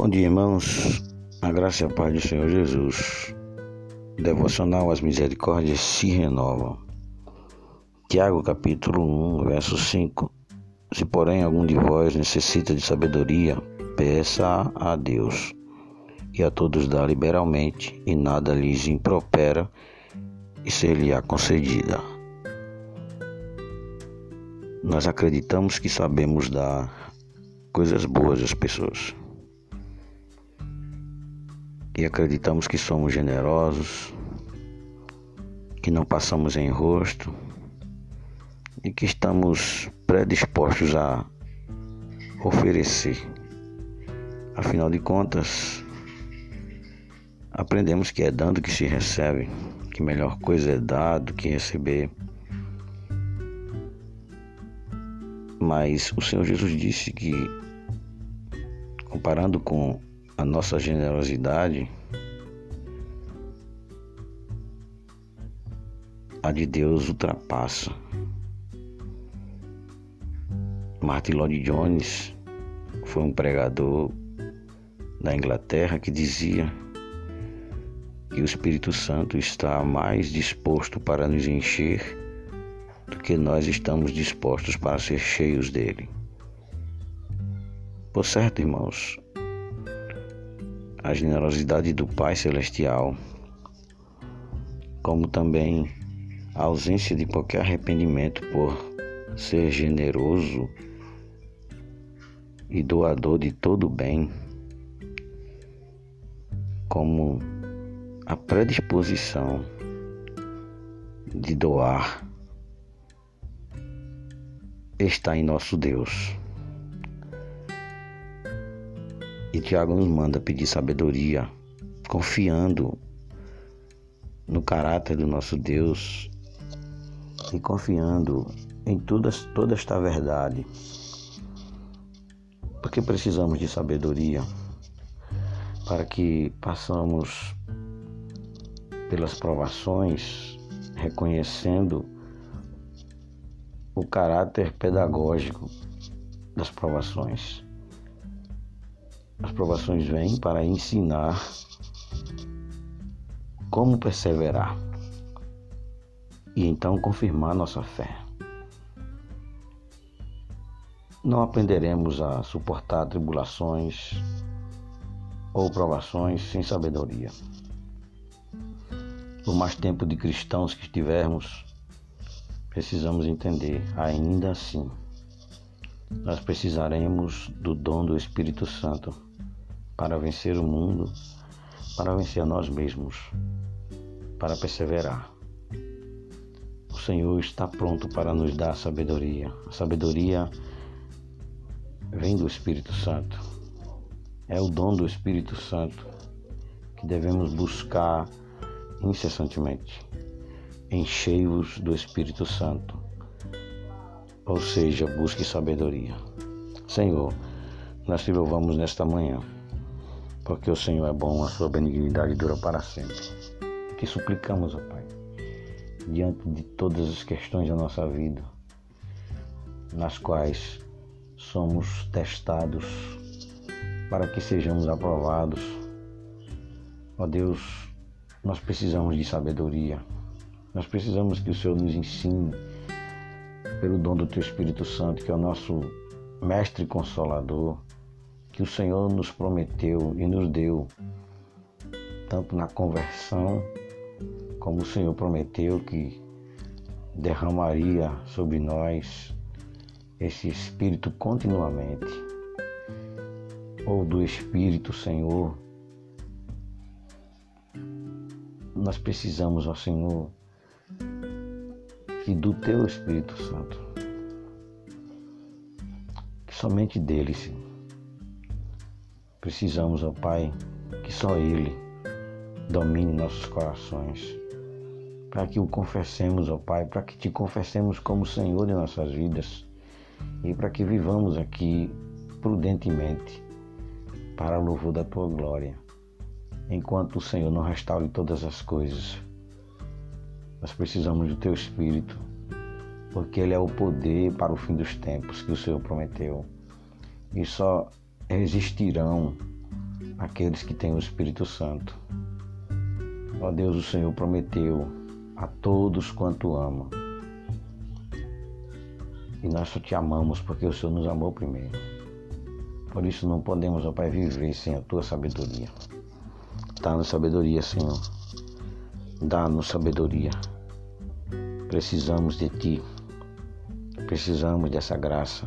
Bom dia, irmãos. A graça e a paz do Senhor Jesus. Devocional As Misericórdias se renovam. Tiago, capítulo 1, verso 5. Se, porém, algum de vós necessita de sabedoria, peça a Deus, e a todos dá liberalmente, e nada lhes impropera, e ser-lhe-á concedida. Nós acreditamos que sabemos dar coisas boas às pessoas e acreditamos que somos generosos, que não passamos em rosto e que estamos predispostos a oferecer. Afinal de contas, aprendemos que é dando que se recebe, que melhor coisa é dar do que receber. Mas o Senhor Jesus disse que, comparando com a nossa generosidade, a de Deus ultrapassa. Martin Lloyd Jones foi um pregador da Inglaterra que dizia que o Espírito Santo está mais disposto para nos encher do que nós estamos dispostos para ser cheios dele. Por certo, irmãos, a generosidade do Pai Celestial, como também a ausência de qualquer arrependimento por ser generoso e doador de todo o bem, como a predisposição de doar está em nosso Deus. E Tiago nos manda pedir sabedoria, confiando no caráter do nosso Deus e confiando em toda, toda esta verdade. Porque precisamos de sabedoria para que passamos pelas provações reconhecendo o caráter pedagógico das provações. As provações vêm para ensinar como perseverar e então confirmar nossa fé. Não aprenderemos a suportar tribulações ou provações sem sabedoria. Por mais tempo de cristãos que estivermos, precisamos entender, ainda assim, nós precisaremos do dom do Espírito Santo para vencer o mundo, para vencer a nós mesmos, para perseverar. O Senhor está pronto para nos dar sabedoria. A sabedoria vem do Espírito Santo. É o dom do Espírito Santo que devemos buscar incessantemente. Enchei-vos do Espírito Santo. Ou seja, busque sabedoria. Senhor, nós te louvamos nesta manhã porque o Senhor é bom, a sua benignidade dura para sempre. Que suplicamos, ó Pai, diante de todas as questões da nossa vida, nas quais somos testados para que sejamos aprovados. Ó Deus, nós precisamos de sabedoria. Nós precisamos que o Senhor nos ensine pelo dom do Teu Espírito Santo, que é o nosso mestre consolador que o Senhor nos prometeu e nos deu, tanto na conversão, como o Senhor prometeu que derramaria sobre nós esse Espírito continuamente, ou do Espírito, Senhor. Nós precisamos, ó Senhor, que do Teu Espírito Santo, que somente dele, Senhor Precisamos, ó Pai, que só Ele domine nossos corações, para que o confessemos, ó Pai, para que te confessemos como Senhor de nossas vidas e para que vivamos aqui prudentemente para o louvor da tua glória, enquanto o Senhor não restaure todas as coisas. Nós precisamos do teu Espírito, porque Ele é o poder para o fim dos tempos que o Senhor prometeu. E só existirão aqueles que têm o Espírito Santo. Ó Deus, o Senhor prometeu a todos quanto ama. E nós só te amamos porque o Senhor nos amou primeiro. Por isso não podemos, ó Pai, viver sem a tua sabedoria. Dá-nos sabedoria, Senhor. Dá-nos sabedoria. Precisamos de Ti. Precisamos dessa graça.